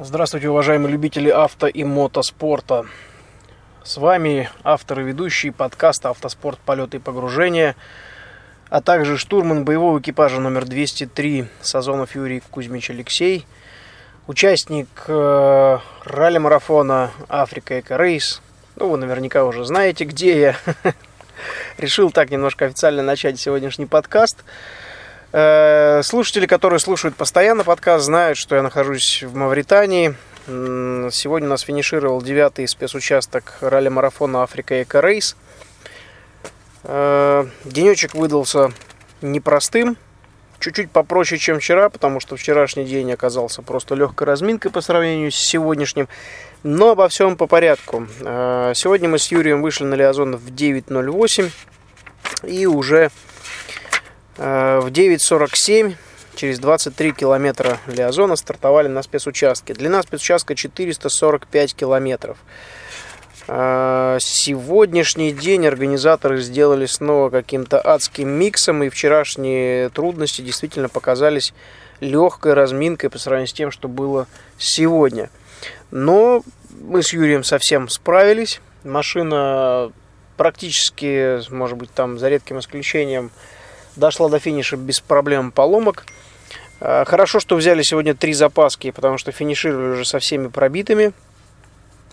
Здравствуйте, уважаемые любители авто и мотоспорта. С вами автор и ведущий подкаста «Автоспорт. Полеты и погружения», а также штурман боевого экипажа номер 203 Сазонов Юрий Кузьмич Алексей, участник э, ралли-марафона «Африка Эко Рейс». Ну, вы наверняка уже знаете, где я. Решил так немножко официально начать сегодняшний подкаст – Э, слушатели, которые слушают постоянно подкаст, знают, что я нахожусь в Мавритании. Сегодня у нас финишировал девятый спецучасток ралли-марафона Африка Эко Рейс. Э, денечек выдался непростым, чуть-чуть попроще, чем вчера, потому что вчерашний день оказался просто легкой разминкой по сравнению с сегодняшним. Но обо всем по порядку. Э, сегодня мы с Юрием вышли на Лиазон в 9.08 и уже Э, в 9.47 через 23 километра Лиазона стартовали на спецучастке. Длина спецучастка 445 километров. Э, сегодняшний день организаторы сделали снова каким-то адским миксом, и вчерашние трудности действительно показались легкой разминкой по сравнению с тем, что было сегодня. Но мы с Юрием совсем справились. Машина практически, может быть, там за редким исключением, дошла до финиша без проблем поломок. А, хорошо, что взяли сегодня три запаски, потому что финишировали уже со всеми пробитыми.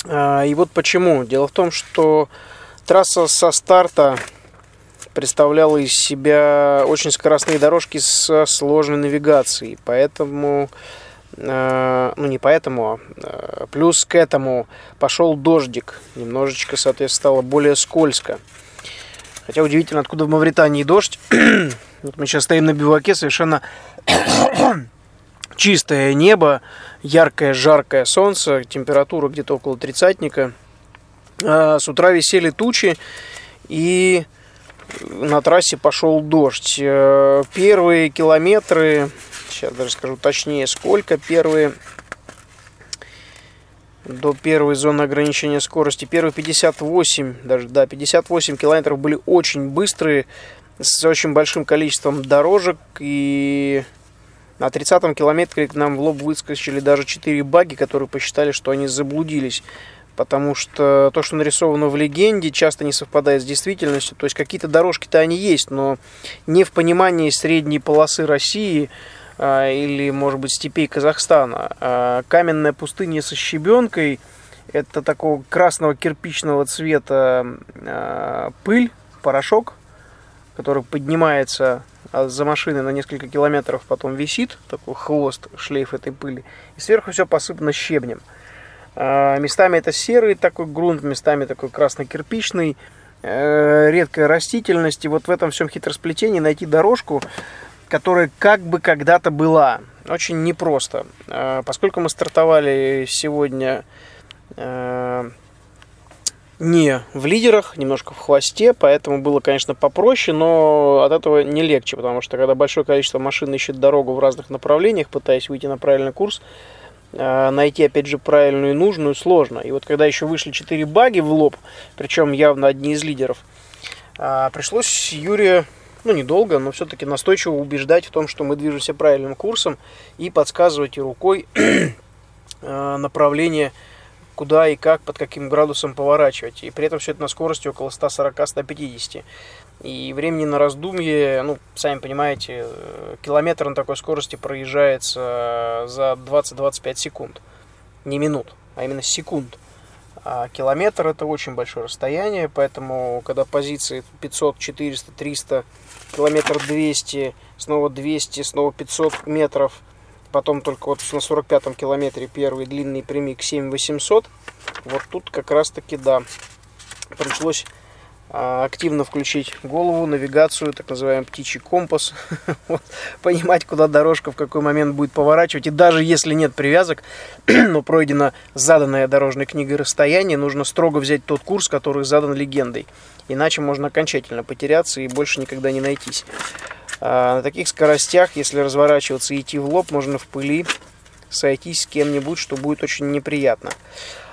А, и вот почему. Дело в том, что трасса со старта представляла из себя очень скоростные дорожки со сложной навигацией. Поэтому, а, ну не поэтому, плюс к этому пошел дождик. Немножечко, соответственно, стало более скользко. Хотя удивительно, откуда в Мавритании дождь. вот мы сейчас стоим на биваке, совершенно чистое небо, яркое, жаркое солнце, температура где-то около тридцатника. А с утра висели тучи, и на трассе пошел дождь. Э, первые километры, сейчас даже скажу точнее сколько, первые до первой зоны ограничения скорости. Первые 58, даже да, 58 километров были очень быстрые, с очень большим количеством дорожек. И на 30-м километре к нам в лоб выскочили даже 4 баги, которые посчитали, что они заблудились. Потому что то, что нарисовано в легенде, часто не совпадает с действительностью. То есть какие-то дорожки-то они есть, но не в понимании средней полосы России – или, может быть, степей Казахстана. А, каменная пустыня со щебенкой – это такого красного кирпичного цвета а, пыль, порошок, который поднимается за машиной на несколько километров, потом висит, такой хвост, шлейф этой пыли, и сверху все посыпано щебнем. Местами это серый такой грунт, местами такой красно-кирпичный, э, редкая растительность. И вот в этом всем хитросплетении найти дорожку, которая как бы когда-то была. Очень непросто. А, поскольку мы стартовали сегодня э, не в лидерах, немножко в хвосте, поэтому было, конечно, попроще, но от этого не легче, потому что когда большое количество машин ищет дорогу в разных направлениях, пытаясь выйти на правильный курс, э, найти, опять же, правильную и нужную сложно. И вот когда еще вышли 4 баги в лоб, причем явно одни из лидеров, пришлось Юрию ну, недолго, но все-таки настойчиво убеждать в том, что мы движемся правильным курсом и подсказывать и рукой э, направление, куда и как, под каким градусом поворачивать. И при этом все это на скорости около 140-150. И времени на раздумье, ну, сами понимаете, э, километр на такой скорости проезжается за 20-25 секунд. Не минут, а именно секунд. А километр это очень большое расстояние, поэтому когда позиции 500, 400, 300, километр 200, снова 200, снова 500 метров, потом только вот на 45-м километре первый длинный прямик 7800, вот тут как раз таки да, пришлось активно включить голову, навигацию, так называемый птичий компас, вот, понимать, куда дорожка в какой момент будет поворачивать. И даже если нет привязок, но пройдено заданное дорожной книгой расстояние, нужно строго взять тот курс, который задан легендой. Иначе можно окончательно потеряться и больше никогда не найтись. А на таких скоростях, если разворачиваться и идти в лоб, можно в пыли сойтись с кем-нибудь, что будет очень неприятно.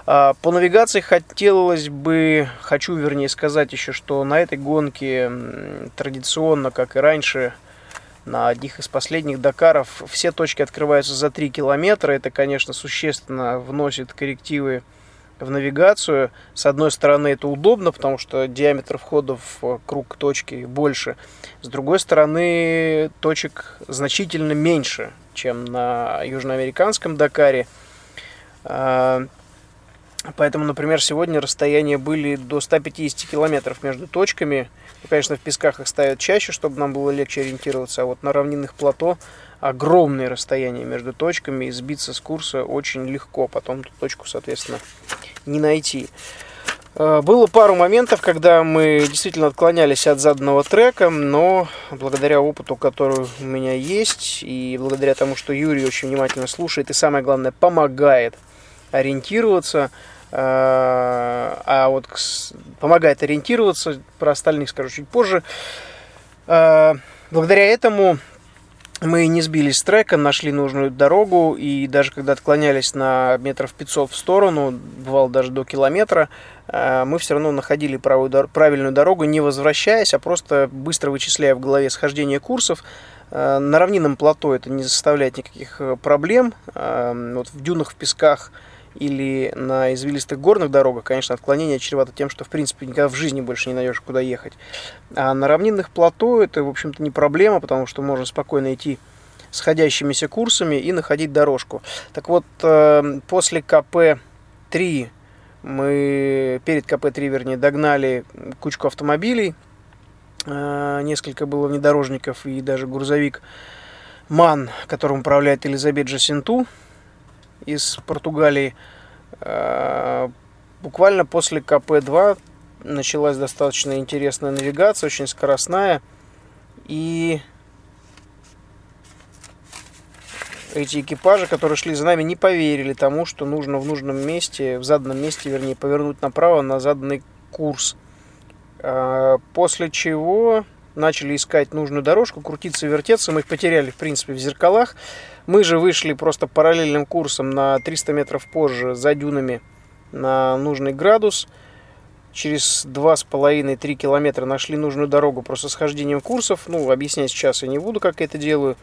А, по навигации хотелось бы, хочу вернее сказать еще, что на этой гонке традиционно, как и раньше, на одних из последних Дакаров все точки открываются за 3 километра. Это, конечно, существенно вносит коррективы в навигацию. С одной стороны, это удобно, потому что диаметр входа в круг точки больше. С другой стороны, точек значительно меньше, чем на южноамериканском Дакаре. Поэтому, например, сегодня расстояния были до 150 километров между точками. Ну, конечно, в песках их ставят чаще, чтобы нам было легче ориентироваться. А вот на равнинных плато огромные расстояния между точками, и сбиться с курса очень легко. Потом эту точку, соответственно, не найти. А, было пару моментов, когда мы действительно отклонялись от заданного трека, но благодаря опыту, который у меня есть, и благодаря тому, что Юрий очень внимательно слушает и, самое главное, помогает ориентироваться, а, а вот помогает ориентироваться, про остальных скажу чуть позже, а, благодаря этому мы не сбились с трека, нашли нужную дорогу, и даже когда отклонялись на метров 500 в сторону, бывало даже до километра, э, мы все равно находили правую, правильную дорогу, не возвращаясь, а просто быстро вычисляя в голове схождение курсов. Э, на равнинном плато это не составляет никаких э, проблем. Вот в дюнах, в песках – или на извилистых горных дорогах, конечно, отклонение чревато тем, что, в принципе, никогда в жизни больше не найдешь, куда ехать. А на равнинных плато это, в общем-то, не проблема, потому что можно спокойно идти сходящимися курсами и находить дорожку. Так вот, э, после КП-3 мы, перед КП-3, вернее, догнали кучку автомобилей, э, несколько было внедорожников и даже грузовик МАН, которым управляет Элизабет Джасинту, из Португалии. Э, буквально после КП-2 началась достаточно интересная навигация, очень скоростная. И эти экипажи, которые шли за нами, не поверили тому, что нужно в нужном месте, в заданном месте, вернее, повернуть направо на заданный курс. Э, после чего начали искать нужную дорожку, крутиться, вертеться. Мы их потеряли, в принципе, в зеркалах. Мы же вышли просто параллельным курсом на 300 метров позже за дюнами на нужный градус. Через 2,5-3 километра нашли нужную дорогу просто схождением курсов. Ну, объяснять сейчас я не буду, как я это делаю.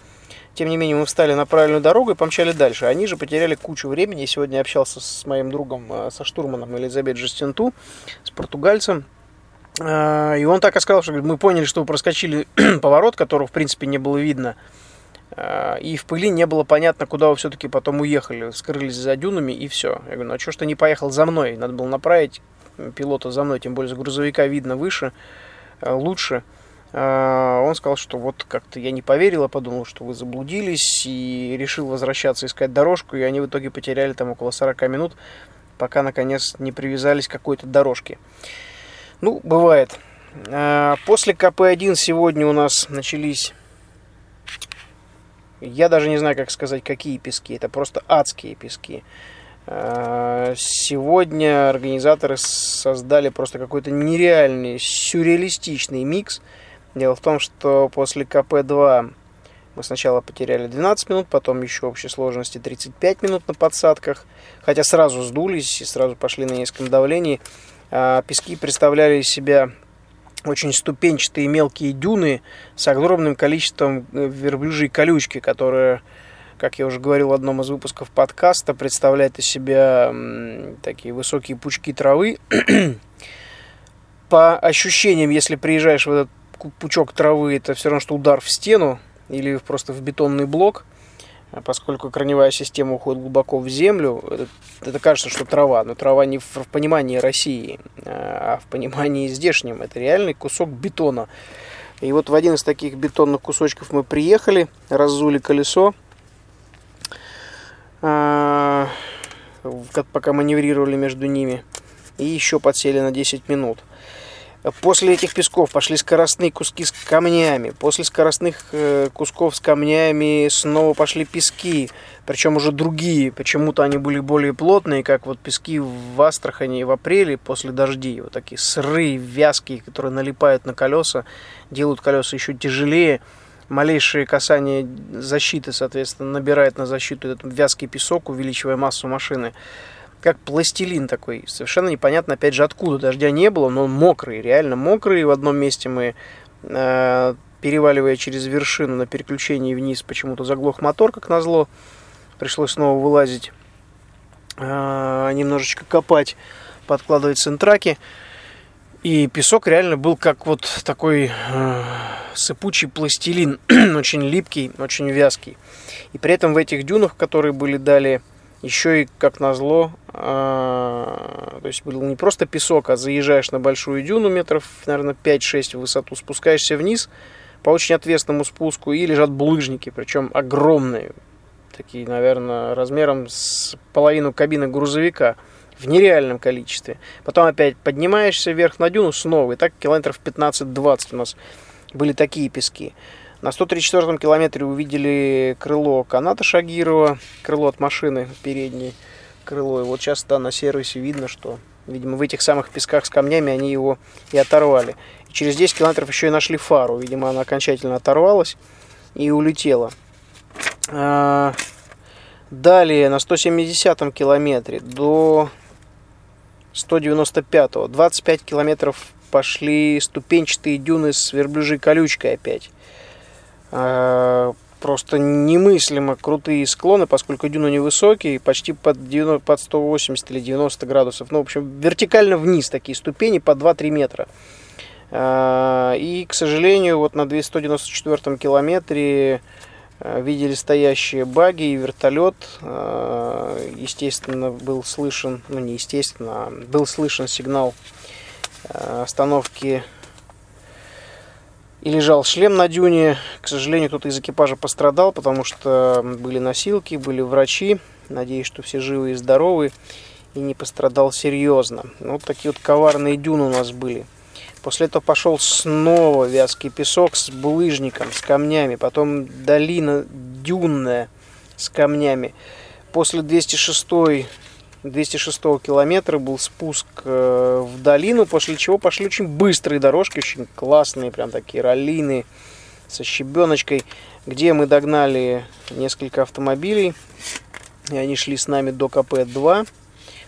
Тем не менее, мы встали на правильную дорогу и помчали дальше. Они же потеряли кучу времени. Сегодня я общался с моим другом, э, со штурманом Элизабет Жестенту, с португальцем. А, и он так и сказал, что мы поняли, что проскочили поворот, которого в принципе не было видно. А, и в пыли не было понятно, куда вы все-таки потом уехали. Скрылись за дюнами и все. Я говорю, ну а что ж ты не поехал за мной? Надо было направить пилота за мной, тем более с грузовика видно выше, а, лучше. Он сказал, что вот как-то я не поверил, а подумал, что вы заблудились и решил возвращаться искать дорожку, и они в итоге потеряли там около 40 минут, пока наконец не привязались к какой-то дорожке. Ну, бывает. А, после КП-1 сегодня у нас начались... Я даже не знаю, как сказать, какие пески. Это просто адские пески. А, сегодня организаторы создали просто какой-то нереальный, сюрреалистичный микс. Дело в том, что после КП-2 мы сначала потеряли 12 минут, потом еще общей сложности 35 минут на подсадках. Хотя сразу сдулись и сразу пошли на низком давлении. А, пески представляли из себя очень ступенчатые мелкие дюны с огромным количеством э, верблюжьей колючки, которая, как я уже говорил в одном из выпусков подкаста, представляет из себя такие высокие пучки травы. По ощущениям, если приезжаешь в этот пучок травы, это все равно, что удар в стену или просто в бетонный блок – поскольку корневая система уходит глубоко в землю, это, это кажется, что трава, но трава не в, в понимании России, а, а в понимании здешнем. Это реальный кусок бетона. И вот в один из таких бетонных кусочков мы приехали, разули колесо, а, пока маневрировали между ними, и еще подсели на 10 минут. После этих песков пошли скоростные куски с камнями. После скоростных э, кусков с камнями снова пошли пески. Причем уже другие. Почему-то они были более плотные, как вот пески в Астрахани в апреле после дождей. Вот такие сырые, вязкие, которые налипают на колеса, делают колеса еще тяжелее. Малейшее касание защиты, соответственно, набирает на защиту этот вязкий песок, увеличивая массу машины как пластилин такой. Совершенно непонятно, опять же, откуда. Дождя не было, но он мокрый, реально мокрый. В одном месте мы э, переваливая через вершину на переключении вниз, почему-то заглох мотор, как назло. Пришлось снова вылазить, э, немножечко копать, подкладывать центраки. И песок реально был как вот такой э, сыпучий пластилин, очень липкий, очень вязкий. И при этом в этих дюнах, которые были далее, еще и, как назло, э, то есть был не просто песок, а заезжаешь на большую дюну метров, наверное, 5-6 в высоту, спускаешься вниз по очень ответственному спуску, и лежат булыжники, причем огромные, такие, наверное, размером с половину кабины грузовика в нереальном количестве. Потом опять поднимаешься вверх на дюну снова, и так километров 15-20 у нас были такие пески. На 134-м километре увидели крыло каната Шагирова, крыло от машины передней крыло. И вот сейчас да, на сервисе видно, что, видимо, в этих самых песках с камнями они его и оторвали. И через 10 километров еще и нашли фару. Видимо, она окончательно оторвалась и улетела. А, далее на 170-м километре до 195-го 25 километров пошли ступенчатые дюны с верблюжьей колючкой опять. А, просто немыслимо крутые склоны, поскольку дюны невысокие, почти под, 90, под 180 или 90 градусов. Ну, в общем, вертикально вниз такие ступени по 2-3 метра. А, и, к сожалению, вот на 294 километре а, видели стоящие баги и вертолет. Естественно, был слышен, ну не естественно, был слышен сигнал остановки и лежал шлем на дюне. К сожалению, кто-то из экипажа пострадал, потому что были носилки, были врачи. Надеюсь, что все живы и здоровы и не пострадал серьезно. Ну, вот такие вот коварные дюны у нас были. После этого пошел снова вязкий песок с булыжником, с камнями. Потом долина дюнная с камнями. После 206 206 километра был спуск э, в долину, после чего пошли очень быстрые дорожки, очень классные, прям такие раллины со щебеночкой, где мы догнали несколько автомобилей, и они шли с нами до КП-2,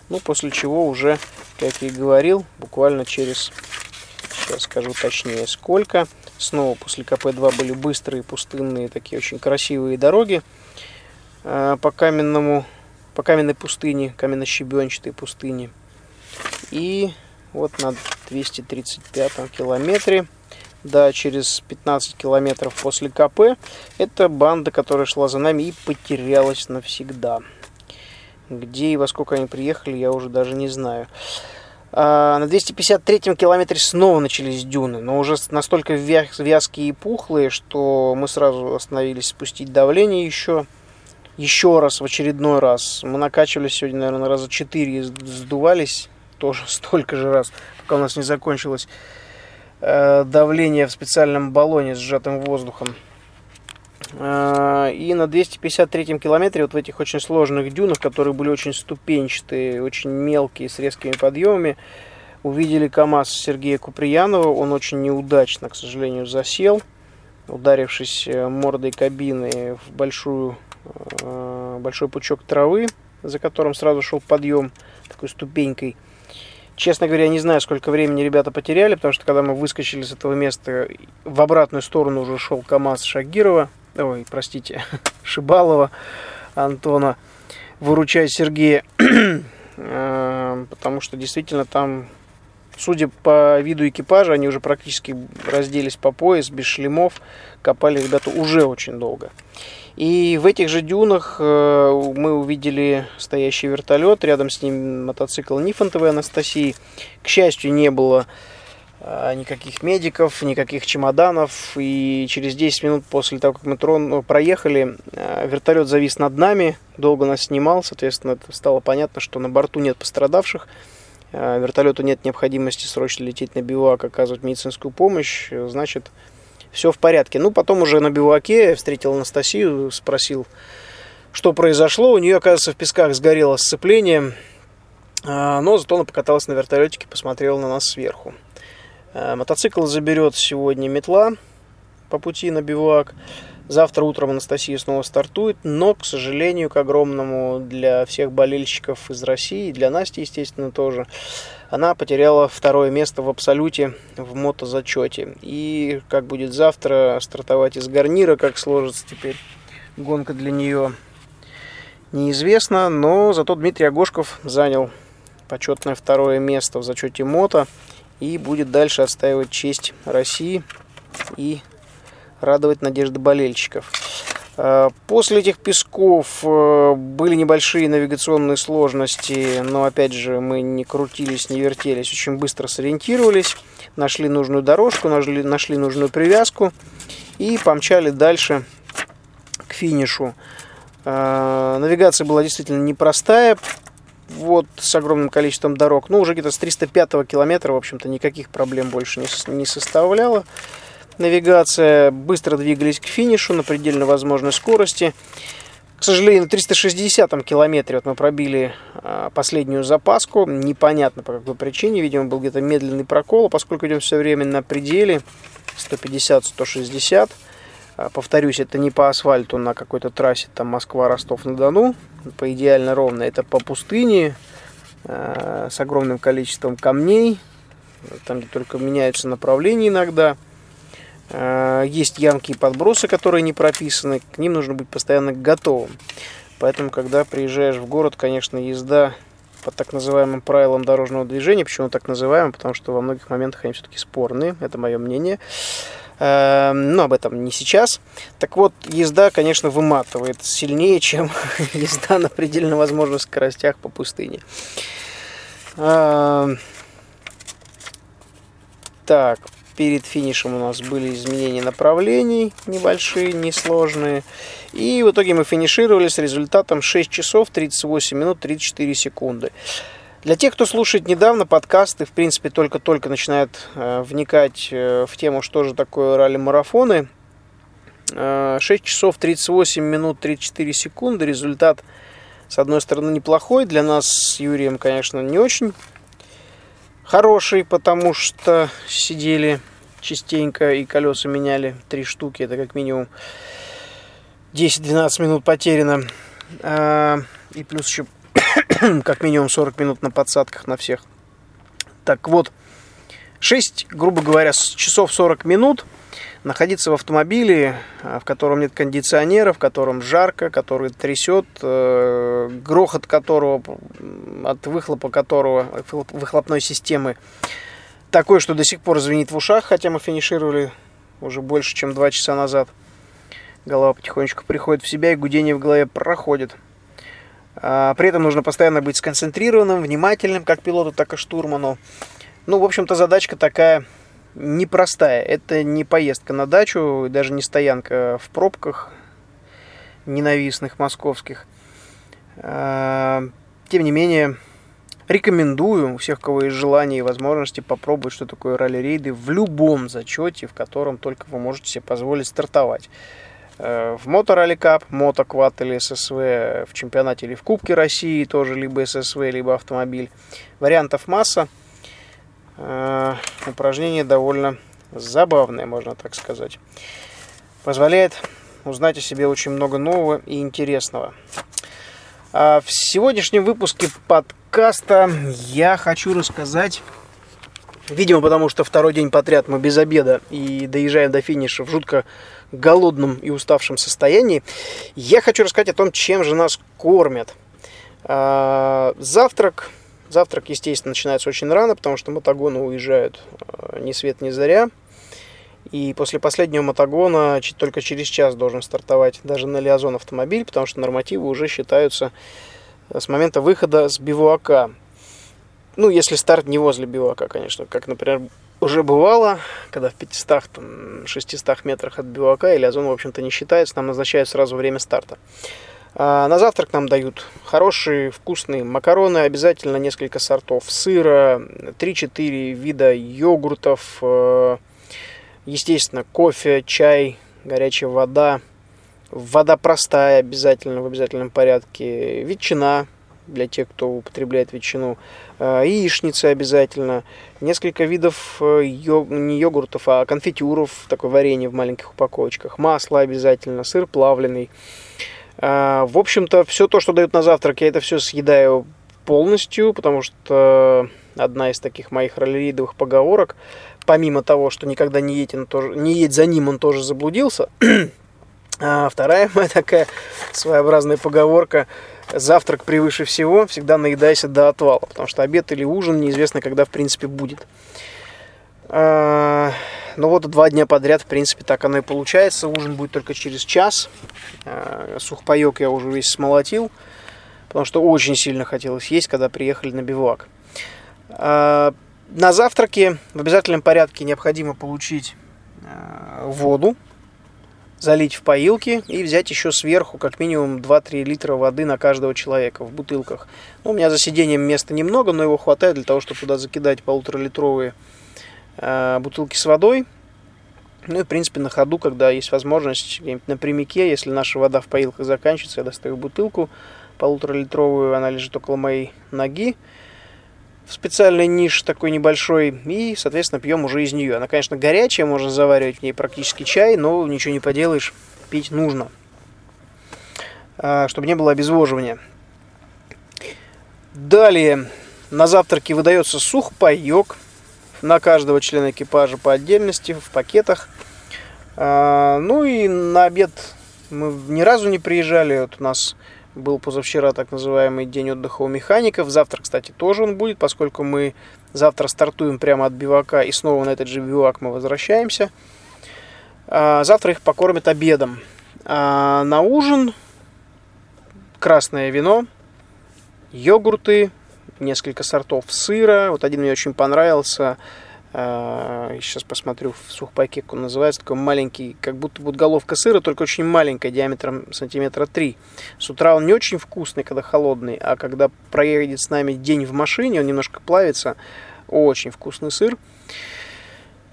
ну, после чего уже, как я и говорил, буквально через, сейчас скажу точнее сколько, снова после КП-2 были быстрые, пустынные, такие очень красивые дороги э, по каменному по каменной пустыне, каменно-щебенчатой пустыне. И вот на 235 километре, да, через 15 километров после КП, это банда, которая шла за нами и потерялась навсегда. Где и во сколько они приехали, я уже даже не знаю. А на 253 километре снова начались дюны, но уже настолько вязкие и пухлые, что мы сразу остановились спустить давление еще еще раз, в очередной раз. Мы накачивались сегодня, наверное, раза четыре, сдувались тоже столько же раз, пока у нас не закончилось э, давление в специальном баллоне с сжатым воздухом. Э, и на 253 километре, вот в этих очень сложных дюнах, которые были очень ступенчатые, очень мелкие, с резкими подъемами, увидели КАМАЗ Сергея Куприянова. Он очень неудачно, к сожалению, засел, ударившись э, мордой кабины в большую большой пучок травы, за которым сразу шел подъем такой ступенькой. Честно говоря, не знаю, сколько времени ребята потеряли, потому что когда мы выскочили с этого места, в обратную сторону уже шел КАМАЗ Шагирова, ой, простите, Шибалова Антона, выручать Сергея, э, потому что действительно там, судя по виду экипажа, они уже практически разделись по пояс, без шлемов, копали ребята уже очень долго. И в этих же дюнах э, мы увидели стоящий вертолет, рядом с ним мотоцикл Нифонтовой Анастасии. К счастью, не было э, никаких медиков, никаких чемоданов. И через 10 минут после того, как мы трон, ну, проехали, э, вертолет завис над нами, долго нас снимал. Соответственно, стало понятно, что на борту нет пострадавших. Вертолету нет необходимости срочно лететь на бивак, оказывать медицинскую помощь. Значит, все в порядке. Ну, потом уже на биваке встретил Анастасию, спросил, что произошло. У нее, оказывается, в песках сгорело сцепление, а, но зато она покаталась на вертолетике, посмотрела на нас сверху. А, мотоцикл заберет сегодня метла по пути на бивак. Завтра утром Анастасия снова стартует, но, к сожалению, к огромному для всех болельщиков из России, для Насти, естественно, тоже, она потеряла второе место в абсолюте в мотозачете. И как будет завтра стартовать из гарнира, как сложится теперь гонка для нее, неизвестно. Но зато Дмитрий Агошков занял почетное второе место в зачете мото и будет дальше отстаивать честь России и радовать надежды болельщиков. Э, после этих песков э, были небольшие навигационные сложности, но опять же мы не крутились, не вертелись, очень быстро сориентировались, нашли нужную дорожку, нашли, нашли нужную привязку и помчали дальше к финишу. Э, навигация была действительно непростая, вот с огромным количеством дорог, но уже где-то с 305 километра, в общем-то, никаких проблем больше не, не составляло навигация, быстро двигались к финишу на предельно возможной скорости. К сожалению, на 360 километре вот мы пробили а, последнюю запаску. Непонятно по какой причине. Видимо, был где-то медленный прокол. Поскольку идем все время на пределе 150-160. А, повторюсь, это не по асфальту на какой-то трассе, там Москва-Ростов-на-Дону. По идеально ровно. Это по пустыне а, с огромным количеством камней. Там, где только меняются направления иногда. Э, есть ямки и подбросы, которые не прописаны, к ним нужно быть постоянно готовым. Поэтому, когда приезжаешь в город, конечно, езда по так называемым правилам дорожного движения. Почему так называемым? Потому что во многих моментах они все-таки спорные, это мое мнение. Э, но об этом не сейчас. Так вот, езда, конечно, выматывает сильнее, чем езда на предельно возможных скоростях по пустыне. Э, так, перед финишем у нас были изменения направлений небольшие, несложные. И в итоге мы финишировали с результатом 6 часов 38 минут 34 секунды. Для тех, кто слушает недавно подкасты, в принципе, только-только начинает э, вникать э, в тему, что же такое ралли-марафоны, э, 6 часов 38 минут 34 секунды. Результат, с одной стороны, неплохой. Для нас с Юрием, конечно, не очень хороший, потому что сидели частенько и колеса меняли. Три штуки, это как минимум 10-12 минут потеряно. А, и плюс еще как минимум 40 минут на подсадках на всех. Так вот, 6, грубо говоря, часов 40 минут находиться в автомобиле, а, в котором нет кондиционера, в котором жарко, который трясет, э, грохот которого, от выхлопа которого, выхлопной системы такой, что до сих пор звенит в ушах, хотя мы финишировали уже больше, чем два часа назад. Голова потихонечку приходит в себя, и гудение в голове проходит. А, при этом нужно постоянно быть сконцентрированным, внимательным, как пилоту, так и штурману. Ну, в общем-то, задачка такая непростая. Это не поездка на дачу, даже не стоянка в пробках ненавистных московских. А, тем не менее, Рекомендую у всех, у кого есть желание и возможности, попробовать, что такое ралли-рейды в любом зачете, в котором только вы можете себе позволить стартовать. Э, в Моторалли Кап, Мотоквад или ССВ, в чемпионате или в Кубке России тоже либо ССВ, либо автомобиль. Вариантов масса. Э, упражнение довольно забавное, можно так сказать. Позволяет узнать о себе очень много нового и интересного. А в сегодняшнем выпуске подкаста я хочу рассказать, видимо, потому что второй день подряд мы без обеда и доезжаем до финиша в жутко голодном и уставшем состоянии, я хочу рассказать о том, чем же нас кормят. А, завтрак, завтрак, естественно, начинается очень рано, потому что мотогоны уезжают а, ни свет ни заря. И после последнего мотогона только через час должен стартовать даже на Лиазон автомобиль, потому что нормативы уже считаются э, с момента выхода с бивуака. Ну, если старт не возле бивуака, конечно. Как, например, уже бывало, когда в 500-600 метрах от бивуака, и Лиазон, в общем-то, не считается, нам назначают сразу время старта. А на завтрак нам дают хорошие, вкусные макароны, обязательно несколько сортов сыра, 3-4 вида йогуртов, э, Естественно, кофе, чай, горячая вода. Вода простая обязательно, в обязательном порядке. Ветчина, для тех, кто употребляет ветчину. Э, яичницы обязательно. Несколько видов э, йог, не йогуртов, а конфитюров, такое варенье в маленьких упаковочках. Масло обязательно, сыр плавленый. Э, в общем-то, все то, что дают на завтрак, я это все съедаю полностью, потому что одна из таких моих ролеридовых поговорок, помимо того, что никогда не едь, он тоже, не едь за ним, он тоже заблудился, а вторая моя такая своеобразная поговорка завтрак превыше всего, всегда наедайся до отвала, потому что обед или ужин неизвестно, когда в принципе будет. А, ну вот два дня подряд, в принципе, так оно и получается. Ужин будет только через час. А, сухпайок я уже весь смолотил, потому что очень сильно хотелось есть, когда приехали на бивак. А, на завтраке в обязательном порядке необходимо получить воду, залить в поилки и взять еще сверху как минимум 2-3 литра воды на каждого человека в бутылках. Ну, у меня за сиденьем места немного, но его хватает для того, чтобы туда закидать полуторалитровые э, бутылки с водой. Ну и, в принципе, на ходу, когда есть возможность, где-нибудь на прямике, если наша вода в поилках заканчивается, я достаю бутылку полуторалитровую, она лежит около моей ноги в специальной нише такой небольшой и, соответственно, пьем уже из нее. Она, конечно, горячая, можно заваривать в ней практически чай, но ничего не поделаешь, пить нужно, а, чтобы не было обезвоживания. Далее на завтраке выдается сухпайок на каждого члена экипажа по отдельности, в пакетах. А, ну и на обед мы ни разу не приезжали. Вот у нас был позавчера так называемый день отдыха у механиков. Завтра, кстати, тоже он будет, поскольку мы завтра стартуем прямо от бивака и снова на этот же бивак мы возвращаемся. А, завтра их покормят обедом. А на ужин красное вино, йогурты, несколько сортов сыра. Вот один мне очень понравился – а, сейчас посмотрю в сухпайке, как он называется. Такой маленький, как будто вот головка сыра, только очень маленькая, диаметром сантиметра 3. С утра он не очень вкусный, когда холодный, а когда проедет с нами день в машине, он немножко плавится. Очень вкусный сыр.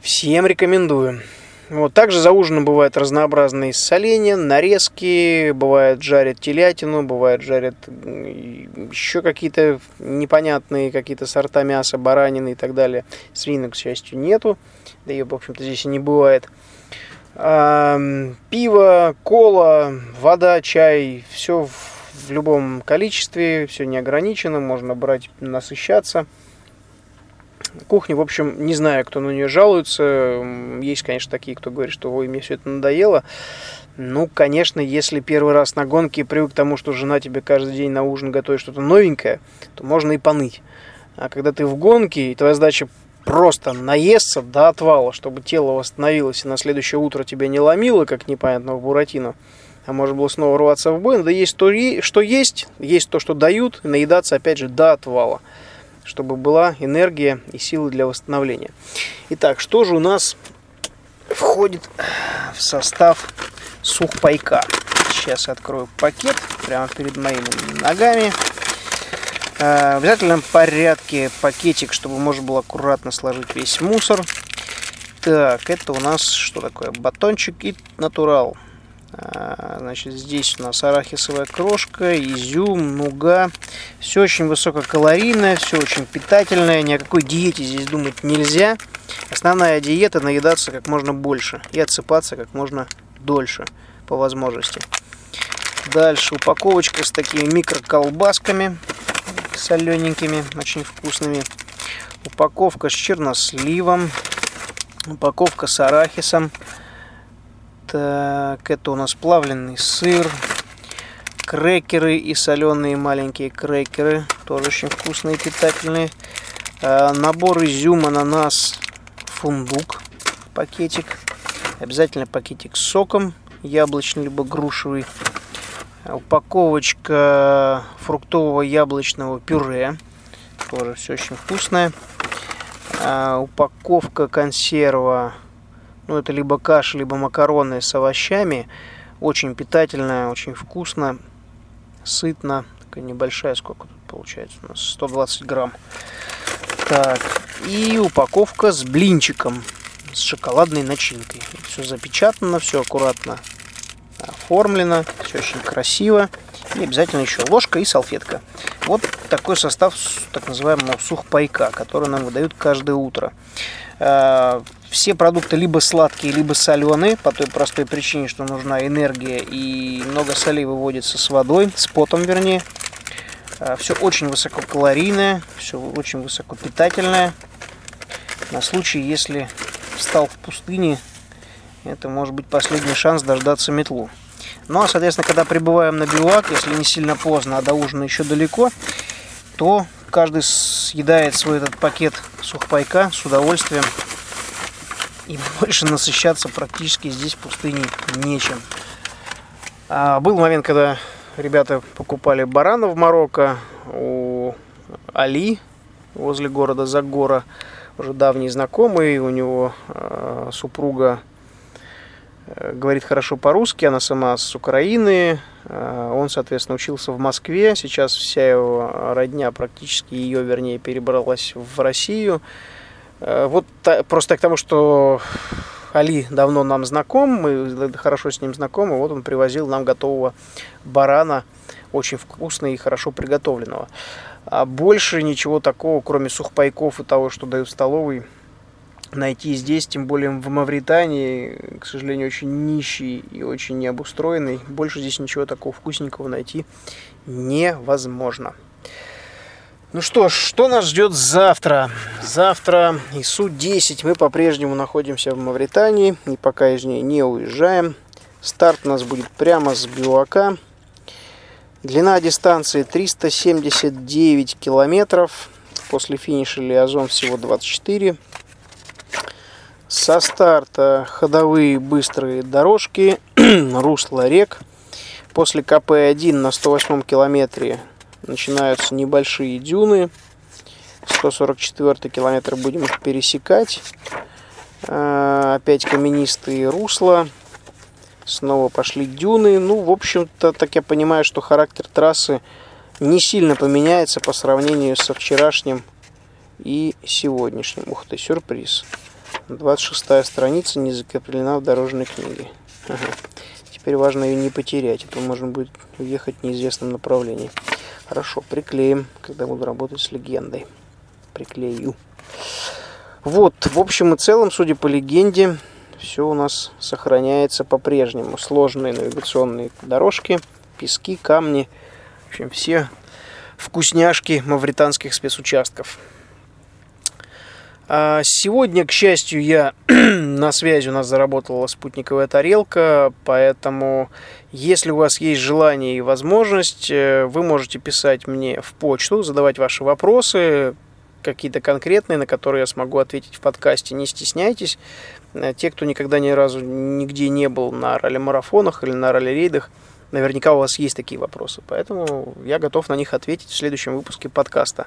Всем рекомендую. Вот, также за ужином бывают разнообразные соленья, нарезки, бывает жарят телятину, бывает жарят еще какие-то непонятные какие-то сорта мяса, баранины и так далее. Свинок, к счастью, нету, да и, в общем-то, здесь и не бывает. Пиво, кола, вода, чай, все в, в любом количестве, все не ограничено, можно брать, насыщаться – Кухня, в общем, не знаю, кто на нее жалуется. Есть, конечно, такие, кто говорит, что ой, мне все это надоело. Ну, конечно, если первый раз на гонке привык к тому, что жена тебе каждый день на ужин готовит что-то новенькое, то можно и поныть. А когда ты в гонке, и твоя задача просто наесться до отвала, чтобы тело восстановилось, и на следующее утро тебя не ломило, как непонятного буратино, а можно было снова рваться в бой, надо есть то, что есть, есть то, что дают, и наедаться, опять же, до отвала чтобы была энергия и силы для восстановления. Итак, что же у нас входит в состав сухпайка? Сейчас открою пакет прямо перед моими ногами. Э, в обязательном порядке пакетик, чтобы можно было аккуратно сложить весь мусор. Так, это у нас что такое? Батончик и натурал. А, значит, здесь у нас арахисовая крошка, изюм, нуга. Все очень высококалорийное, все очень питательное. Ни о какой диете здесь думать нельзя. Основная диета – наедаться как можно больше и отсыпаться как можно дольше по возможности. Дальше упаковочка с такими микроколбасками солененькими, очень вкусными. Упаковка с черносливом. Упаковка с арахисом. Так, это у нас плавленый сыр, крекеры и соленые маленькие крекеры, тоже очень вкусные и питательные. А, набор изюм, ананас, фундук, пакетик. Обязательно пакетик с соком, яблочный либо грушевый. Упаковочка фруктового яблочного пюре, тоже все очень вкусное. А, упаковка консерва ну, это либо каша, либо макароны с овощами. Очень питательная, очень вкусно, сытно. Такая небольшая, сколько тут получается у нас? 120 грамм. Так, и упаковка с блинчиком, с шоколадной начинкой. Все запечатано, все аккуратно оформлено, все очень красиво. И обязательно еще ложка и салфетка. Вот такой состав так называемого сухпайка, который нам выдают каждое утро. Все продукты либо сладкие, либо соленые, по той простой причине, что нужна энергия и много солей выводится с водой, с потом вернее. Э, все очень высококалорийное, все очень высокопитательное. На случай, если встал в пустыне, это может быть последний шанс дождаться метлу. Ну а, соответственно, когда прибываем на бивак, если не сильно поздно, а до ужина еще далеко, то каждый съедает свой этот пакет сухпайка с удовольствием. И больше насыщаться практически здесь в пустыне нечем. А был момент, когда ребята покупали барана в Марокко у Али возле города Загора. Уже давний знакомый, у него э, супруга говорит хорошо по-русски, она сама с Украины. Э, он, соответственно, учился в Москве. Сейчас вся его родня, практически ее, вернее, перебралась в Россию. Э, вот просто к тому, что Али давно нам знаком, мы хорошо с ним знакомы. Вот он привозил нам готового барана, очень вкусного и хорошо приготовленного. А больше ничего такого, кроме сухпайков и того, что дают в столовой, найти здесь, тем более в Мавритании, к сожалению, очень нищий и очень необустроенный. Больше здесь ничего такого вкусненького найти невозможно. Ну что ж, что нас ждет завтра? Завтра ИСУ-10. Мы по-прежнему находимся в Мавритании и пока из нее не уезжаем. Старт у нас будет прямо с Бивака. Длина дистанции 379 километров. После финиша Лиазон всего 24 со старта ходовые быстрые дорожки, русло рек. После КП-1 на 108 километре начинаются небольшие дюны. 144 километр будем их пересекать. А, опять каменистые русла. Снова пошли дюны. Ну, в общем-то, так я понимаю, что характер трассы не сильно поменяется по сравнению со вчерашним и сегодняшним. Ух ты, сюрприз. 26 страница не закреплена в дорожной книге. Ага. Теперь важно ее не потерять, а то можно будет уехать в неизвестном направлении. Хорошо, приклеим, когда буду работать с легендой. Приклею. Вот, в общем и целом, судя по легенде, все у нас сохраняется по-прежнему. Сложные навигационные дорожки, пески, камни. В общем, все вкусняшки мавританских спецучастков. А сегодня, к счастью, я на связи у нас заработала спутниковая тарелка, поэтому если у вас есть желание и возможность, э, вы можете писать мне в почту, задавать ваши вопросы, какие-то конкретные, на которые я смогу ответить в подкасте. Не стесняйтесь. Э, те, кто никогда ни разу нигде не был на ралли-марафонах или на ралли-рейдах, наверняка у вас есть такие вопросы. Поэтому я готов на них ответить в следующем выпуске подкаста.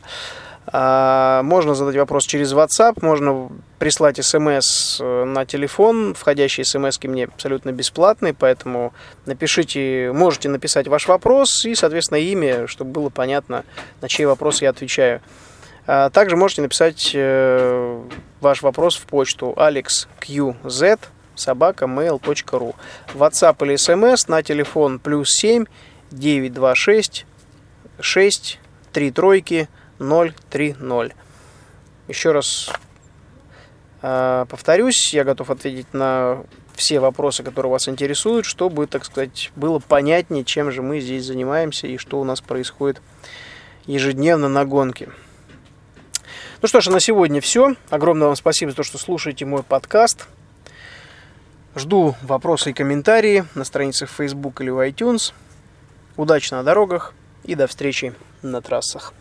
А, можно задать вопрос через WhatsApp, можно прислать смс э, на телефон. Входящие смс мне абсолютно бесплатные, поэтому напишите, можете написать ваш вопрос и, соответственно, имя, чтобы было понятно, на чей вопрос я отвечаю. А, также можете написать э, ваш вопрос в почту alexqz собака mail.ru WhatsApp или смс на телефон плюс 7 926 6 3 тройки 030. Еще раз э, повторюсь, я готов ответить на все вопросы, которые вас интересуют, чтобы, так сказать, было понятнее, чем же мы здесь занимаемся и что у нас происходит ежедневно на гонке. Ну что ж, на сегодня все. Огромное вам спасибо за то, что слушаете мой подкаст. Жду вопросы и комментарии на страницах Facebook или в iTunes. Удачи на дорогах и до встречи на трассах.